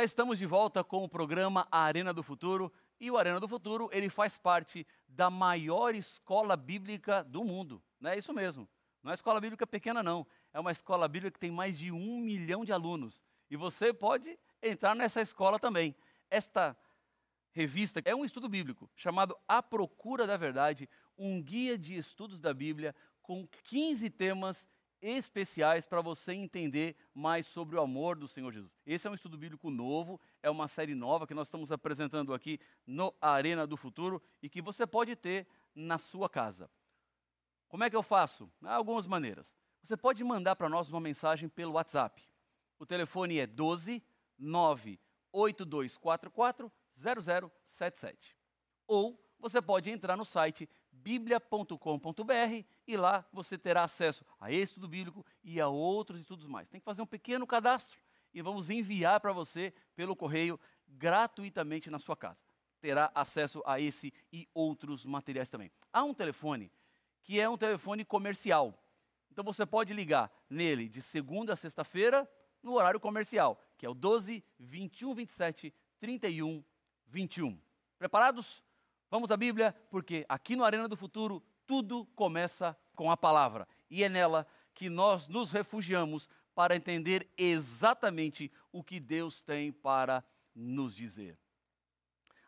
Já estamos de volta com o programa Arena do Futuro e o Arena do Futuro ele faz parte da maior escola bíblica do mundo. É isso mesmo. Não é escola bíblica pequena não. É uma escola bíblica que tem mais de um milhão de alunos e você pode entrar nessa escola também. Esta revista é um estudo bíblico chamado A Procura da Verdade, um guia de estudos da Bíblia com 15 temas especiais para você entender mais sobre o amor do Senhor Jesus. Esse é um estudo bíblico novo, é uma série nova que nós estamos apresentando aqui no Arena do Futuro e que você pode ter na sua casa. Como é que eu faço? Há algumas maneiras. Você pode mandar para nós uma mensagem pelo WhatsApp. O telefone é 12 98244 0077. Ou você pode entrar no site biblia.com.br e lá você terá acesso a esse estudo bíblico e a outros estudos mais. Tem que fazer um pequeno cadastro e vamos enviar para você pelo correio gratuitamente na sua casa. Terá acesso a esse e outros materiais também. Há um telefone que é um telefone comercial. Então você pode ligar nele de segunda a sexta-feira no horário comercial, que é o 12 21 27 31 21. Preparados? Vamos à Bíblia, porque aqui no Arena do Futuro tudo começa com a palavra. E é nela que nós nos refugiamos para entender exatamente o que Deus tem para nos dizer.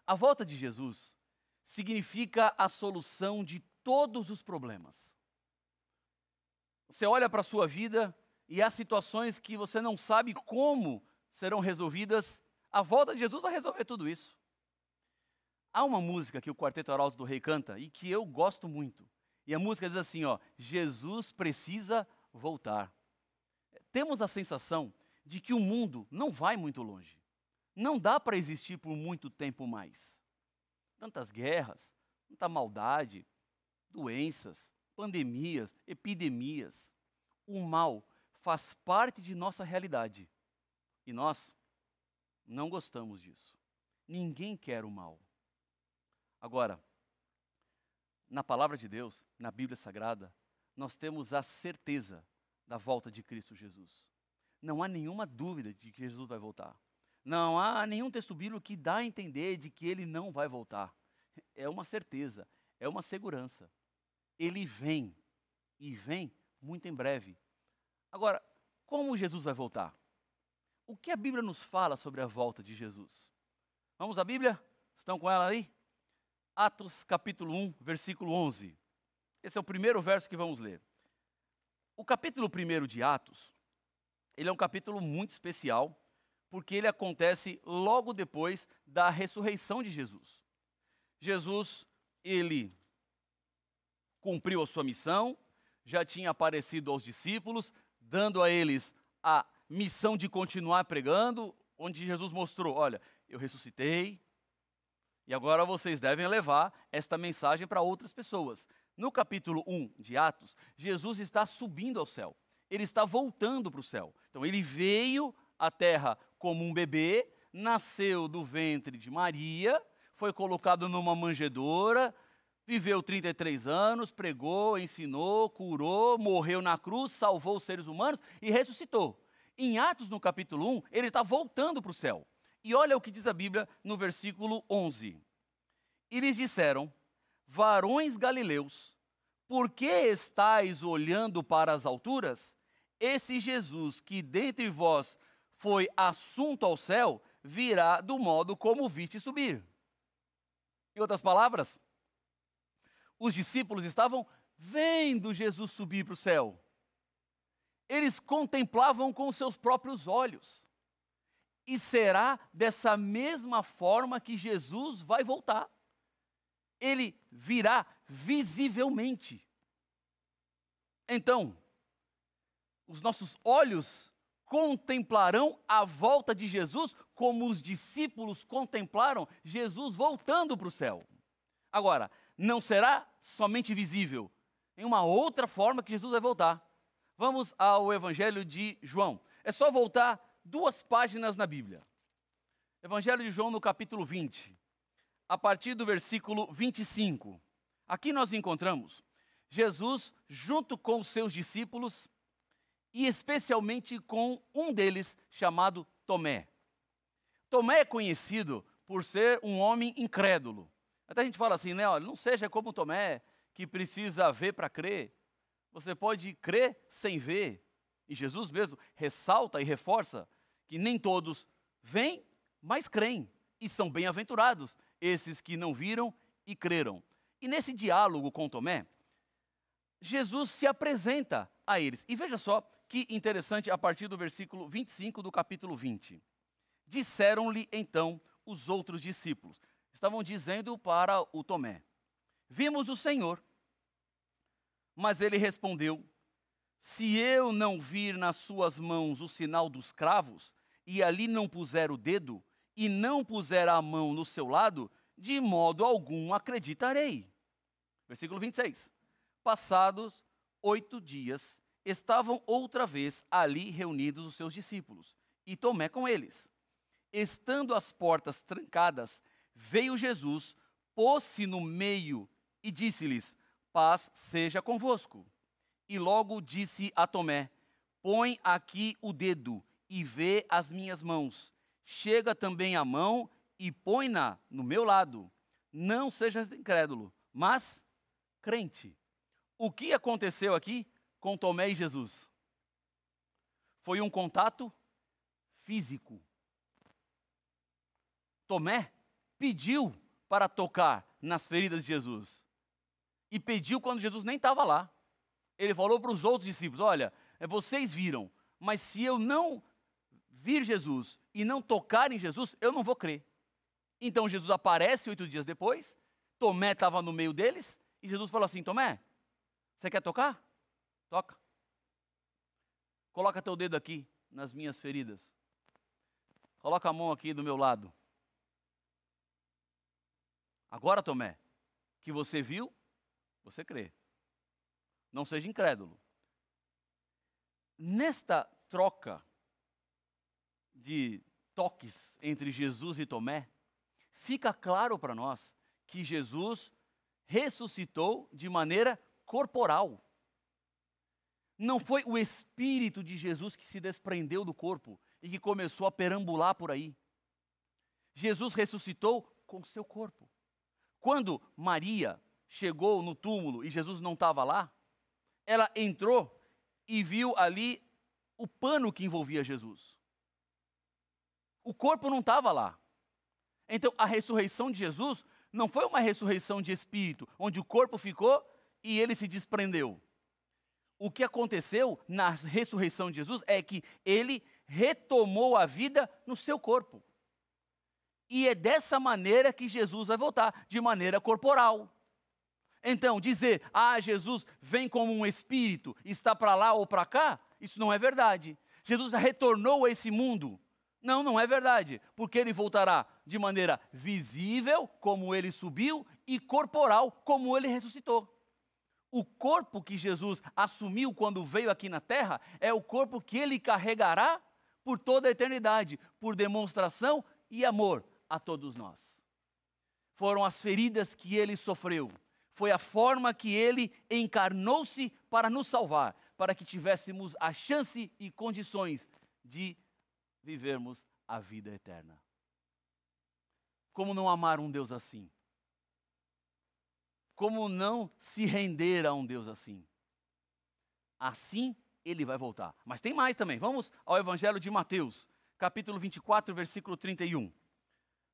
A volta de Jesus significa a solução de todos os problemas. Você olha para a sua vida e há situações que você não sabe como serão resolvidas, a volta de Jesus vai resolver tudo isso. Há uma música que o Quarteto Arauto do Rei canta e que eu gosto muito. E a música diz assim, ó: Jesus precisa voltar. Temos a sensação de que o mundo não vai muito longe. Não dá para existir por muito tempo mais. Tantas guerras, tanta maldade, doenças, pandemias, epidemias. O mal faz parte de nossa realidade. E nós não gostamos disso. Ninguém quer o mal. Agora, na palavra de Deus, na Bíblia Sagrada, nós temos a certeza da volta de Cristo Jesus. Não há nenhuma dúvida de que Jesus vai voltar. Não há nenhum texto bíblico que dá a entender de que ele não vai voltar. É uma certeza, é uma segurança. Ele vem e vem muito em breve. Agora, como Jesus vai voltar? O que a Bíblia nos fala sobre a volta de Jesus? Vamos à Bíblia? Estão com ela aí? Atos capítulo 1, versículo 11. Esse é o primeiro verso que vamos ler. O capítulo 1 de Atos, ele é um capítulo muito especial, porque ele acontece logo depois da ressurreição de Jesus. Jesus, ele cumpriu a sua missão, já tinha aparecido aos discípulos, dando a eles a missão de continuar pregando, onde Jesus mostrou: olha, eu ressuscitei, e agora vocês devem levar esta mensagem para outras pessoas. No capítulo 1 de Atos, Jesus está subindo ao céu. Ele está voltando para o céu. Então, ele veio à terra como um bebê, nasceu do ventre de Maria, foi colocado numa manjedoura, viveu 33 anos, pregou, ensinou, curou, morreu na cruz, salvou os seres humanos e ressuscitou. Em Atos, no capítulo 1, ele está voltando para o céu. E olha o que diz a Bíblia no versículo 11. E lhes disseram: Varões galileus, por que estáis olhando para as alturas? Esse Jesus que dentre vós foi assunto ao céu, virá do modo como viste subir. Em outras palavras, os discípulos estavam vendo Jesus subir para o céu. Eles contemplavam com seus próprios olhos. E será dessa mesma forma que Jesus vai voltar. Ele virá visivelmente. Então, os nossos olhos contemplarão a volta de Jesus como os discípulos contemplaram Jesus voltando para o céu. Agora, não será somente visível, em uma outra forma que Jesus vai voltar. Vamos ao Evangelho de João. É só voltar duas páginas na Bíblia. Evangelho de João, no capítulo 20, a partir do versículo 25. Aqui nós encontramos Jesus junto com os seus discípulos e especialmente com um deles chamado Tomé. Tomé é conhecido por ser um homem incrédulo. Até a gente fala assim, né? Olha, não seja como Tomé, que precisa ver para crer. Você pode crer sem ver. E Jesus mesmo ressalta e reforça que nem todos veem, mas creem. E são bem-aventurados esses que não viram e creram. E nesse diálogo com Tomé, Jesus se apresenta a eles. E veja só que interessante a partir do versículo 25 do capítulo 20. Disseram-lhe então os outros discípulos. Estavam dizendo para o Tomé: Vimos o Senhor. Mas ele respondeu: Se eu não vir nas suas mãos o sinal dos cravos, e ali não puser o dedo, e não puser a mão no seu lado, de modo algum acreditarei. Versículo 26. Passados oito dias, estavam outra vez ali reunidos os seus discípulos, e Tomé com eles. Estando as portas trancadas, veio Jesus, pôs-se no meio e disse-lhes: Paz seja convosco. E logo disse a Tomé: Põe aqui o dedo e vê as minhas mãos. Chega também a mão e põe-na no meu lado. Não sejas incrédulo, mas crente. O que aconteceu aqui com Tomé e Jesus? Foi um contato físico. Tomé pediu para tocar nas feridas de Jesus. E pediu quando Jesus nem estava lá. Ele falou para os outros discípulos: Olha, é, vocês viram, mas se eu não vir Jesus e não tocar em Jesus, eu não vou crer. Então Jesus aparece oito dias depois, Tomé estava no meio deles, e Jesus falou assim: Tomé, você quer tocar? Toca. Coloca teu dedo aqui nas minhas feridas. Coloca a mão aqui do meu lado. Agora, Tomé, que você viu, você crê. Não seja incrédulo. Nesta troca de toques entre Jesus e Tomé, fica claro para nós que Jesus ressuscitou de maneira corporal. Não foi o espírito de Jesus que se desprendeu do corpo e que começou a perambular por aí. Jesus ressuscitou com seu corpo. Quando Maria chegou no túmulo e Jesus não estava lá, ela entrou e viu ali o pano que envolvia Jesus. O corpo não estava lá. Então, a ressurreição de Jesus não foi uma ressurreição de espírito, onde o corpo ficou e ele se desprendeu. O que aconteceu na ressurreição de Jesus é que ele retomou a vida no seu corpo. E é dessa maneira que Jesus vai voltar, de maneira corporal. Então, dizer, ah, Jesus vem como um espírito, está para lá ou para cá, isso não é verdade. Jesus retornou a esse mundo. Não, não é verdade, porque ele voltará de maneira visível, como ele subiu, e corporal, como ele ressuscitou. O corpo que Jesus assumiu quando veio aqui na terra é o corpo que ele carregará por toda a eternidade, por demonstração e amor a todos nós. Foram as feridas que ele sofreu, foi a forma que ele encarnou-se para nos salvar, para que tivéssemos a chance e condições de vivermos a vida eterna. Como não amar um Deus assim? Como não se render a um Deus assim? Assim ele vai voltar. Mas tem mais também. Vamos ao Evangelho de Mateus, capítulo 24, versículo 31.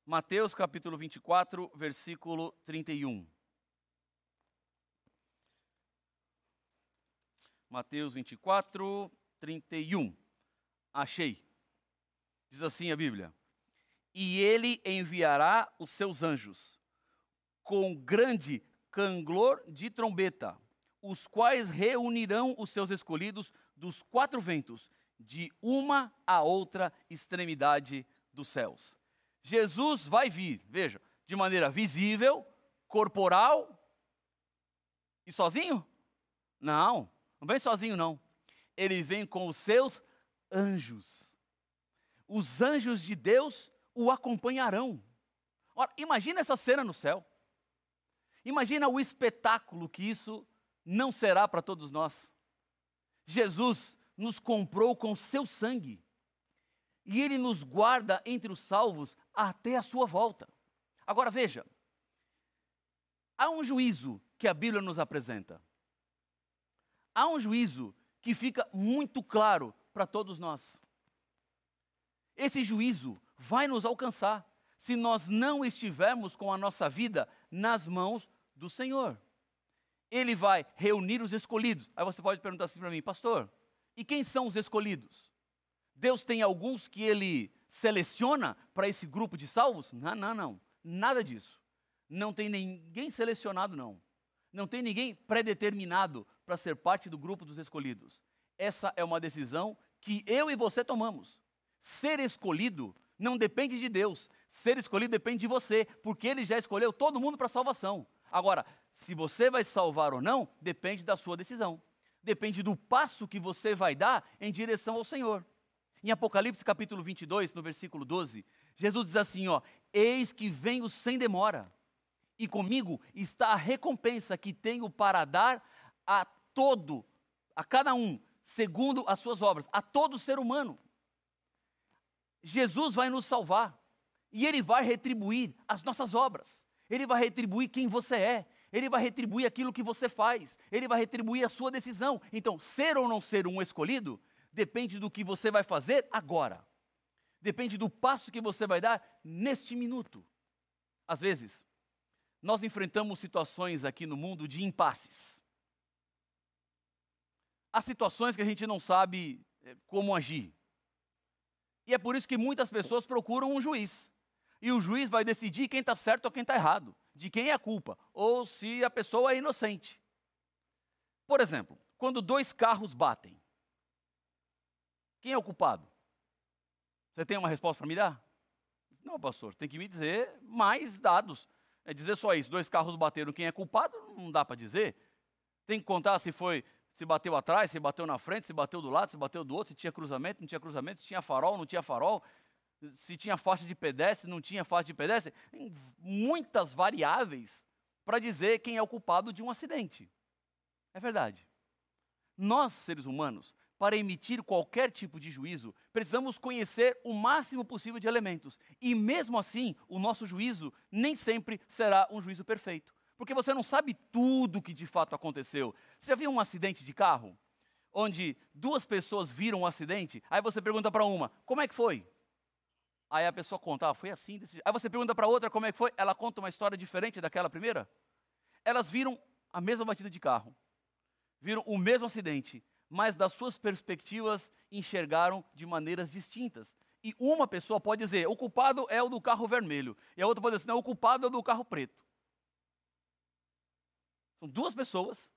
Mateus capítulo 24, versículo 31. Mateus 24, 31. Achei. Diz assim a Bíblia: E ele enviará os seus anjos com grande canglor de trombeta, os quais reunirão os seus escolhidos dos quatro ventos, de uma a outra extremidade dos céus. Jesus vai vir, veja, de maneira visível, corporal e sozinho? Não, não vem sozinho, não. Ele vem com os seus anjos. Os anjos de Deus o acompanharão. Ora, imagina essa cena no céu. Imagina o espetáculo que isso não será para todos nós. Jesus nos comprou com seu sangue. e ele nos guarda entre os salvos até a sua volta. Agora veja, há um juízo que a Bíblia nos apresenta. Há um juízo que fica muito claro para todos nós. Esse juízo vai nos alcançar se nós não estivermos com a nossa vida nas mãos do Senhor. Ele vai reunir os escolhidos. Aí você pode perguntar assim para mim, pastor, e quem são os escolhidos? Deus tem alguns que ele seleciona para esse grupo de salvos? Não, não, não. Nada disso. Não tem ninguém selecionado, não. Não tem ninguém predeterminado para ser parte do grupo dos escolhidos. Essa é uma decisão que eu e você tomamos. Ser escolhido não depende de Deus. Ser escolhido depende de você, porque ele já escolheu todo mundo para salvação. Agora, se você vai salvar ou não, depende da sua decisão. Depende do passo que você vai dar em direção ao Senhor. Em Apocalipse capítulo 22, no versículo 12, Jesus diz assim, ó: Eis que venho sem demora, e comigo está a recompensa que tenho para dar a todo, a cada um, segundo as suas obras, a todo ser humano. Jesus vai nos salvar e ele vai retribuir as nossas obras. Ele vai retribuir quem você é. Ele vai retribuir aquilo que você faz. Ele vai retribuir a sua decisão. Então, ser ou não ser um escolhido depende do que você vai fazer agora. Depende do passo que você vai dar neste minuto. Às vezes, nós enfrentamos situações aqui no mundo de impasses. Há situações que a gente não sabe eh, como agir. E é por isso que muitas pessoas procuram um juiz. E o juiz vai decidir quem está certo ou quem está errado, de quem é a culpa, ou se a pessoa é inocente. Por exemplo, quando dois carros batem, quem é o culpado? Você tem uma resposta para me dar? Não, pastor, tem que me dizer mais dados. É dizer só isso, dois carros bateram, quem é culpado? Não dá para dizer. Tem que contar se foi, se bateu atrás, se bateu na frente, se bateu do lado, se bateu do outro, se tinha cruzamento, não tinha cruzamento, se tinha farol, não tinha farol, se tinha faixa de pedestre, não tinha faixa de pedestre. Tem muitas variáveis para dizer quem é o culpado de um acidente. É verdade. Nós, seres humanos, para emitir qualquer tipo de juízo, precisamos conhecer o máximo possível de elementos. E mesmo assim, o nosso juízo nem sempre será um juízo perfeito. Porque você não sabe tudo o que de fato aconteceu. Você já viu um acidente de carro? Onde duas pessoas viram um acidente, aí você pergunta para uma, como é que foi? Aí a pessoa conta, ah, foi assim, desse... Aí você pergunta para outra como é que foi, ela conta uma história diferente daquela primeira. Elas viram a mesma batida de carro, viram o mesmo acidente, mas das suas perspectivas enxergaram de maneiras distintas. E uma pessoa pode dizer, o culpado é o do carro vermelho, e a outra pode dizer, não, o culpado é o do carro preto. São duas pessoas,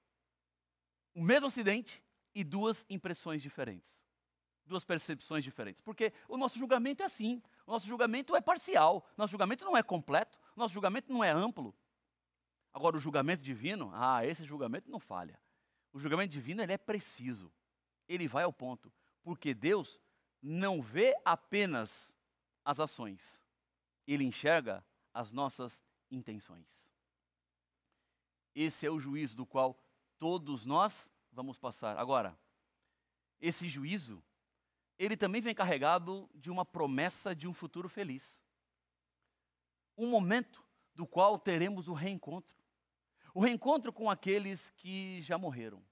o mesmo acidente e duas impressões diferentes. Duas percepções diferentes. Porque o nosso julgamento é assim. O nosso julgamento é parcial. O nosso julgamento não é completo. O nosso julgamento não é amplo. Agora, o julgamento divino, ah, esse julgamento não falha. O julgamento divino ele é preciso. Ele vai ao ponto. Porque Deus não vê apenas as ações, ele enxerga as nossas intenções. Esse é o juízo do qual todos nós vamos passar. Agora, esse juízo, ele também vem carregado de uma promessa de um futuro feliz. Um momento do qual teremos o reencontro. O reencontro com aqueles que já morreram,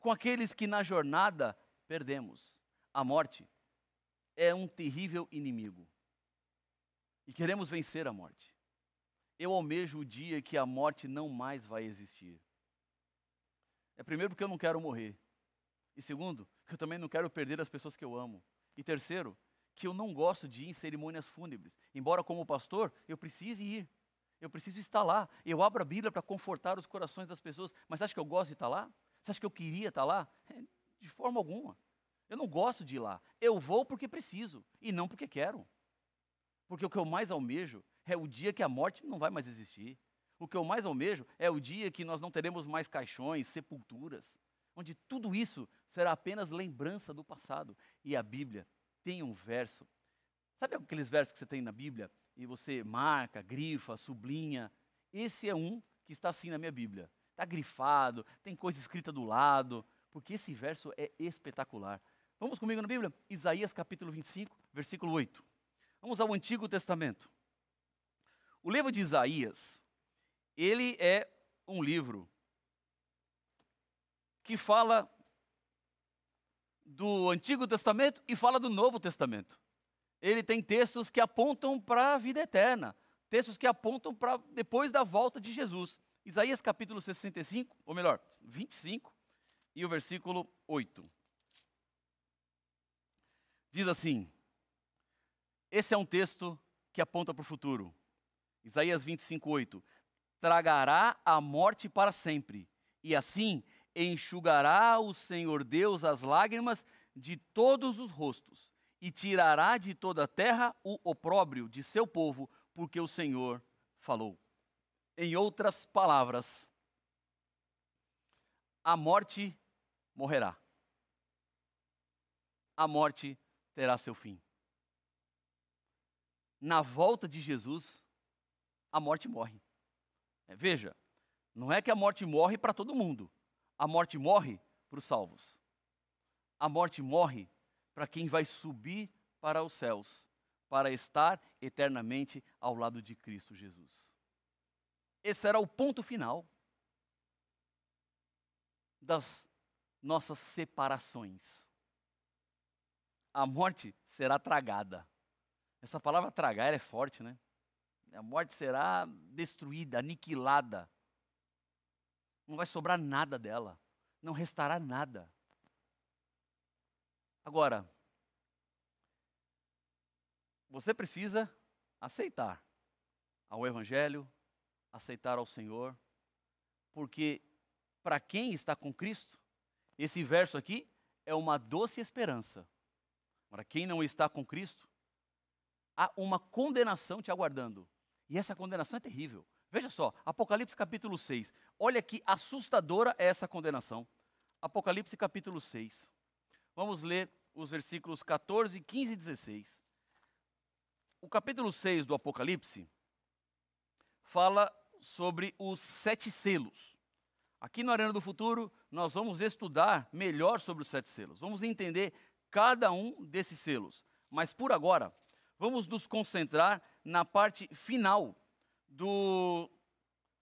com aqueles que na jornada perdemos. A morte é um terrível inimigo e queremos vencer a morte. Eu almejo o dia que a morte não mais vai existir. É primeiro porque eu não quero morrer. E segundo, que eu também não quero perder as pessoas que eu amo. E terceiro, que eu não gosto de ir em cerimônias fúnebres. Embora como pastor eu precise ir. Eu preciso estar lá. Eu abro a Bíblia para confortar os corações das pessoas. Mas você acha que eu gosto de estar lá? Você acha que eu queria estar lá? É, de forma alguma. Eu não gosto de ir lá. Eu vou porque preciso e não porque quero. Porque o que eu mais almejo é o dia que a morte não vai mais existir. O que eu mais almejo é o dia que nós não teremos mais caixões, sepulturas, onde tudo isso será apenas lembrança do passado. E a Bíblia tem um verso. Sabe aqueles versos que você tem na Bíblia? e você marca, grifa, sublinha. Esse é um que está assim na minha Bíblia. Está grifado, tem coisa escrita do lado, porque esse verso é espetacular. Vamos comigo na Bíblia? Isaías capítulo 25, versículo 8. Vamos ao Antigo Testamento. O livro de Isaías, ele é um livro que fala do Antigo Testamento e fala do Novo Testamento. Ele tem textos que apontam para a vida eterna, textos que apontam para depois da volta de Jesus. Isaías capítulo 65, ou melhor, 25, e o versículo 8. Diz assim: esse é um texto que aponta para o futuro. Isaías 25, 8. Tragará a morte para sempre, e assim enxugará o Senhor Deus as lágrimas de todos os rostos, e tirará de toda a terra o opróbrio de seu povo, porque o Senhor falou. Em outras palavras, a morte morrerá. A morte terá seu fim na volta de Jesus, a morte morre. É, veja, não é que a morte morre para todo mundo. A morte morre para os salvos. A morte morre para quem vai subir para os céus, para estar eternamente ao lado de Cristo Jesus. Esse era o ponto final das nossas separações. A morte será tragada. Essa palavra tragar é forte, né? A morte será destruída, aniquilada. Não vai sobrar nada dela. Não restará nada. Agora, você precisa aceitar ao Evangelho, aceitar ao Senhor, porque para quem está com Cristo, esse verso aqui é uma doce esperança. Para quem não está com Cristo, há uma condenação te aguardando. E essa condenação é terrível. Veja só, Apocalipse capítulo 6. Olha que assustadora é essa condenação. Apocalipse capítulo 6. Vamos ler os versículos 14, 15 e 16. O capítulo 6 do Apocalipse fala sobre os sete selos. Aqui no Arena do Futuro, nós vamos estudar melhor sobre os sete selos. Vamos entender cada um desses selos. Mas por agora, vamos nos concentrar na parte final do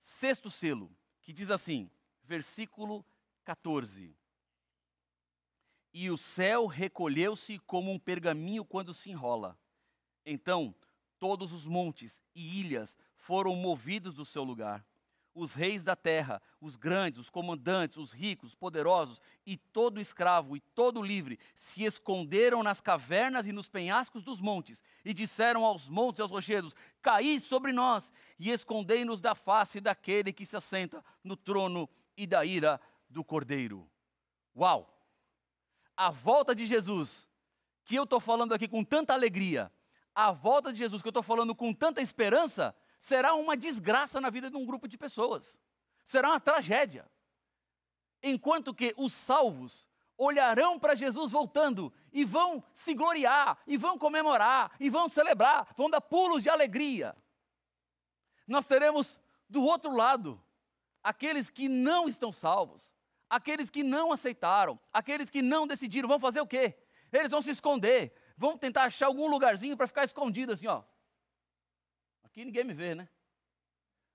sexto selo, que diz assim, versículo 14. E o céu recolheu-se como um pergaminho quando se enrola. Então todos os montes e ilhas foram movidos do seu lugar os reis da terra, os grandes, os comandantes, os ricos, os poderosos e todo escravo e todo livre se esconderam nas cavernas e nos penhascos dos montes e disseram aos montes e aos rochedos: Caí sobre nós e escondei-nos da face daquele que se assenta no trono e da ira do cordeiro. Uau! A volta de Jesus, que eu estou falando aqui com tanta alegria, a volta de Jesus que eu estou falando com tanta esperança, será uma desgraça na vida de um grupo de pessoas. Será uma tragédia. Enquanto que os salvos olharão para Jesus voltando e vão se gloriar, e vão comemorar, e vão celebrar, vão dar pulos de alegria. Nós teremos do outro lado aqueles que não estão salvos, aqueles que não aceitaram, aqueles que não decidiram, vão fazer o quê? Eles vão se esconder, vão tentar achar algum lugarzinho para ficar escondido assim, ó. Aqui ninguém me vê, né?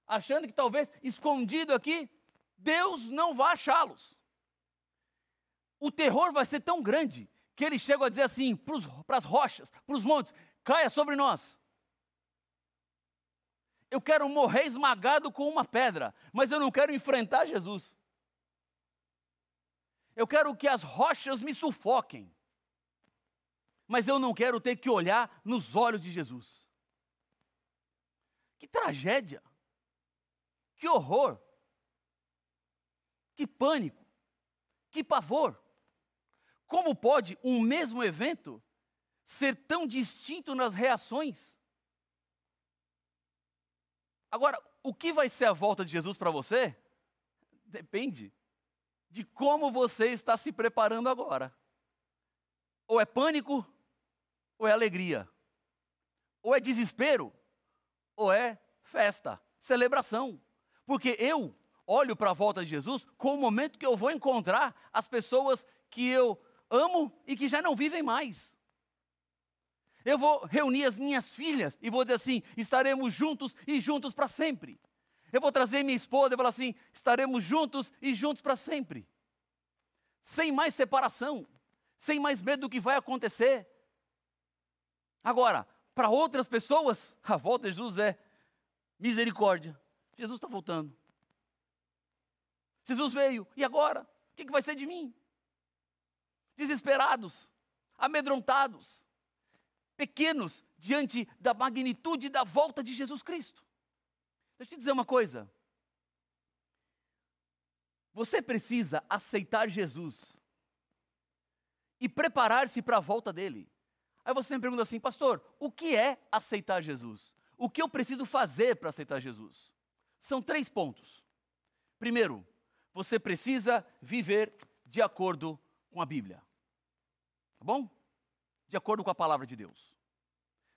Achando que talvez escondido aqui, Deus não vai achá-los. O terror vai ser tão grande que eles chegam a dizer assim para as rochas, para os montes: caia sobre nós. Eu quero morrer esmagado com uma pedra, mas eu não quero enfrentar Jesus. Eu quero que as rochas me sufoquem, mas eu não quero ter que olhar nos olhos de Jesus. Que tragédia! Que horror! Que pânico! Que pavor! Como pode um mesmo evento ser tão distinto nas reações? Agora, o que vai ser a volta de Jesus para você? Depende de como você está se preparando agora. Ou é pânico, ou é alegria. Ou é desespero, ou é festa, celebração. Porque eu olho para a volta de Jesus como o momento que eu vou encontrar as pessoas que eu amo e que já não vivem mais. Eu vou reunir as minhas filhas e vou dizer assim: estaremos juntos e juntos para sempre. Eu vou trazer minha esposa e falar assim: estaremos juntos e juntos para sempre. Sem mais separação, sem mais medo do que vai acontecer. Agora, para outras pessoas, a volta de Jesus é misericórdia. Jesus está voltando. Jesus veio, e agora? O que, que vai ser de mim? Desesperados, amedrontados, pequenos diante da magnitude da volta de Jesus Cristo. Deixa eu te dizer uma coisa. Você precisa aceitar Jesus e preparar-se para a volta dele. Aí você me pergunta assim, pastor, o que é aceitar Jesus? O que eu preciso fazer para aceitar Jesus? São três pontos. Primeiro, você precisa viver de acordo com a Bíblia. Tá bom? De acordo com a palavra de Deus.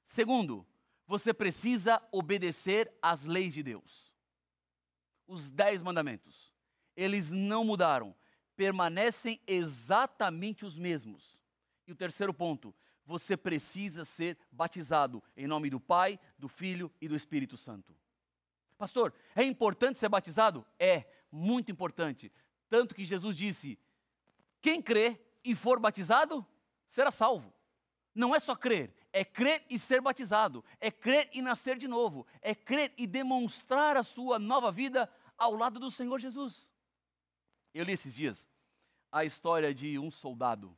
Segundo, você precisa obedecer às leis de Deus. Os dez mandamentos. Eles não mudaram, permanecem exatamente os mesmos. E o terceiro ponto, você precisa ser batizado em nome do Pai, do Filho e do Espírito Santo. Pastor, é importante ser batizado? É, muito importante. Tanto que Jesus disse: quem crê e for batizado, será salvo. Não é só crer, é crer e ser batizado, é crer e nascer de novo, é crer e demonstrar a sua nova vida ao lado do Senhor Jesus. Eu li esses dias a história de um soldado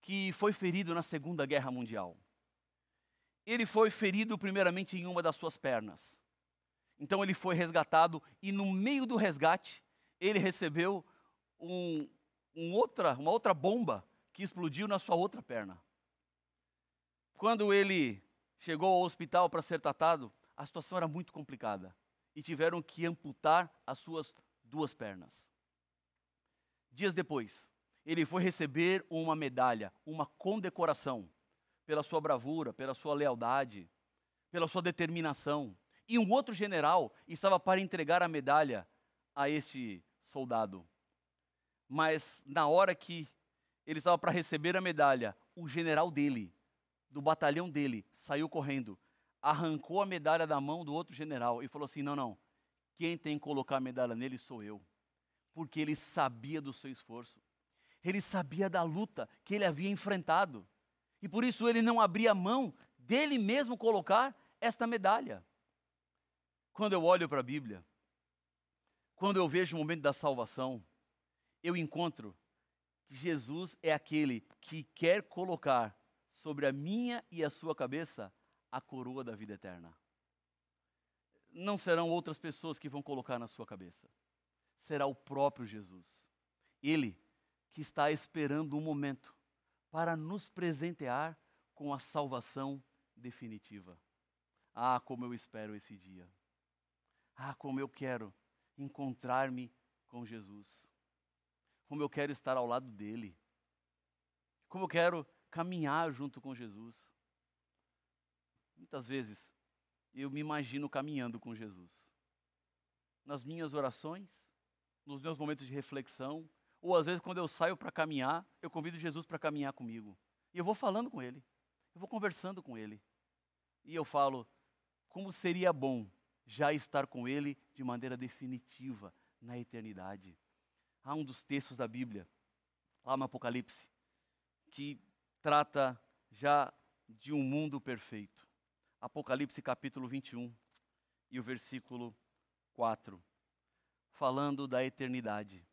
que foi ferido na Segunda Guerra Mundial. Ele foi ferido primeiramente em uma das suas pernas. Então ele foi resgatado e no meio do resgate ele recebeu um, um outra, uma outra bomba que explodiu na sua outra perna. Quando ele chegou ao hospital para ser tratado, a situação era muito complicada e tiveram que amputar as suas duas pernas. Dias depois, ele foi receber uma medalha, uma condecoração pela sua bravura, pela sua lealdade, pela sua determinação. E um outro general estava para entregar a medalha a este soldado. Mas na hora que ele estava para receber a medalha, o general dele do batalhão dele saiu correndo, arrancou a medalha da mão do outro general e falou assim: Não, não, quem tem que colocar a medalha nele sou eu. Porque ele sabia do seu esforço, ele sabia da luta que ele havia enfrentado, e por isso ele não abria mão dele mesmo colocar esta medalha. Quando eu olho para a Bíblia, quando eu vejo o momento da salvação, eu encontro que Jesus é aquele que quer colocar sobre a minha e a sua cabeça a coroa da vida eterna. Não serão outras pessoas que vão colocar na sua cabeça. Será o próprio Jesus. Ele que está esperando um momento para nos presentear com a salvação definitiva. Ah, como eu espero esse dia. Ah, como eu quero encontrar-me com Jesus. Como eu quero estar ao lado dele. Como eu quero caminhar junto com Jesus. Muitas vezes eu me imagino caminhando com Jesus. Nas minhas orações, nos meus momentos de reflexão, ou às vezes quando eu saio para caminhar, eu convido Jesus para caminhar comigo. E eu vou falando com ele, eu vou conversando com ele. E eu falo, como seria bom já estar com ele de maneira definitiva na eternidade. Há um dos textos da Bíblia, lá no Apocalipse, que trata já de um mundo perfeito. Apocalipse capítulo 21 e o versículo 4. Falando da eternidade,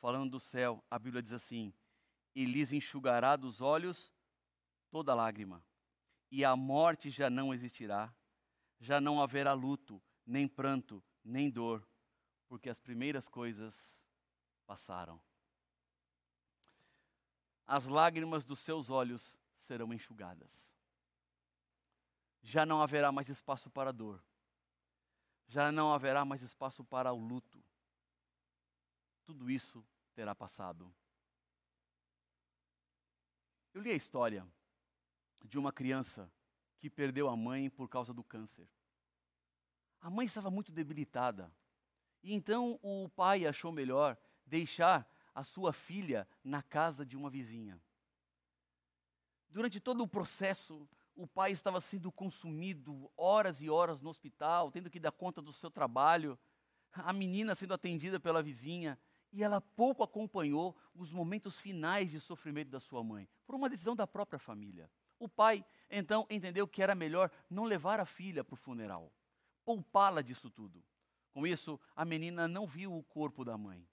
falando do céu, a Bíblia diz assim: E lhes enxugará dos olhos toda lágrima, e a morte já não existirá, já não haverá luto, nem pranto, nem dor, porque as primeiras coisas passaram as lágrimas dos seus olhos serão enxugadas. Já não haverá mais espaço para dor. Já não haverá mais espaço para o luto. Tudo isso terá passado. Eu li a história de uma criança que perdeu a mãe por causa do câncer. A mãe estava muito debilitada. E então o pai achou melhor deixar a sua filha na casa de uma vizinha. Durante todo o processo, o pai estava sendo consumido horas e horas no hospital, tendo que dar conta do seu trabalho, a menina sendo atendida pela vizinha, e ela pouco acompanhou os momentos finais de sofrimento da sua mãe, por uma decisão da própria família. O pai, então, entendeu que era melhor não levar a filha para o funeral, poupá-la disso tudo. Com isso, a menina não viu o corpo da mãe.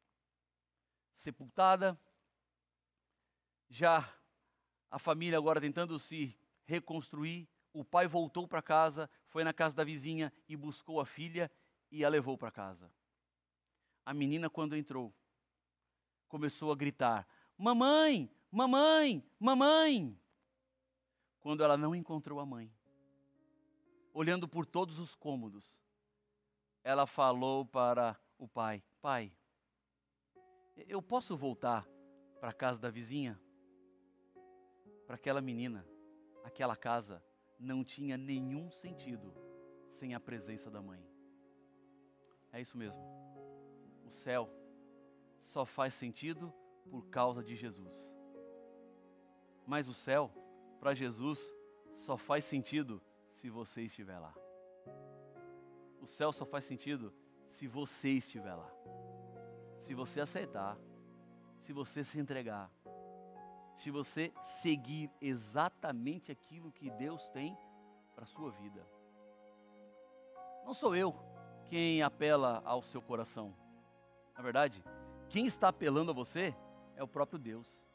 Sepultada, já a família agora tentando se reconstruir, o pai voltou para casa, foi na casa da vizinha e buscou a filha e a levou para casa. A menina, quando entrou, começou a gritar: Mamãe, mamãe, mamãe! Quando ela não encontrou a mãe, olhando por todos os cômodos, ela falou para o pai: Pai, eu posso voltar para a casa da vizinha? Para aquela menina, aquela casa não tinha nenhum sentido sem a presença da mãe. É isso mesmo. O céu só faz sentido por causa de Jesus. Mas o céu, para Jesus, só faz sentido se você estiver lá. O céu só faz sentido se você estiver lá. Se você aceitar, se você se entregar, se você seguir exatamente aquilo que Deus tem para a sua vida. Não sou eu quem apela ao seu coração. Na verdade, quem está apelando a você é o próprio Deus.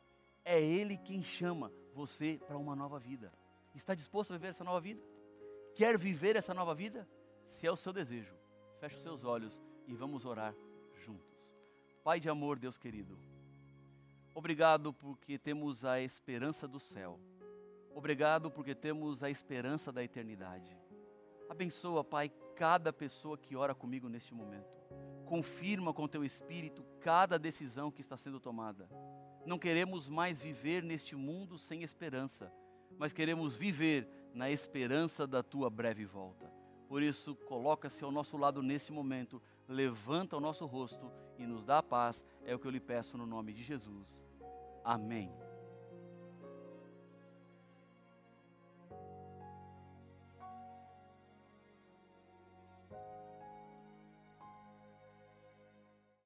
É Ele quem chama você para uma nova vida. Está disposto a viver essa nova vida? Quer viver essa nova vida? Se é o seu desejo, feche os seus olhos e vamos orar juntos. Pai de amor, Deus querido, obrigado porque temos a esperança do céu. Obrigado porque temos a esperança da eternidade. Abençoa, Pai, cada pessoa que ora comigo neste momento. Confirma com teu espírito cada decisão que está sendo tomada. Não queremos mais viver neste mundo sem esperança, mas queremos viver na esperança da tua breve volta. Por isso, coloca-se ao nosso lado nesse momento, levanta o nosso rosto e nos dá a paz. É o que eu lhe peço no nome de Jesus. Amém.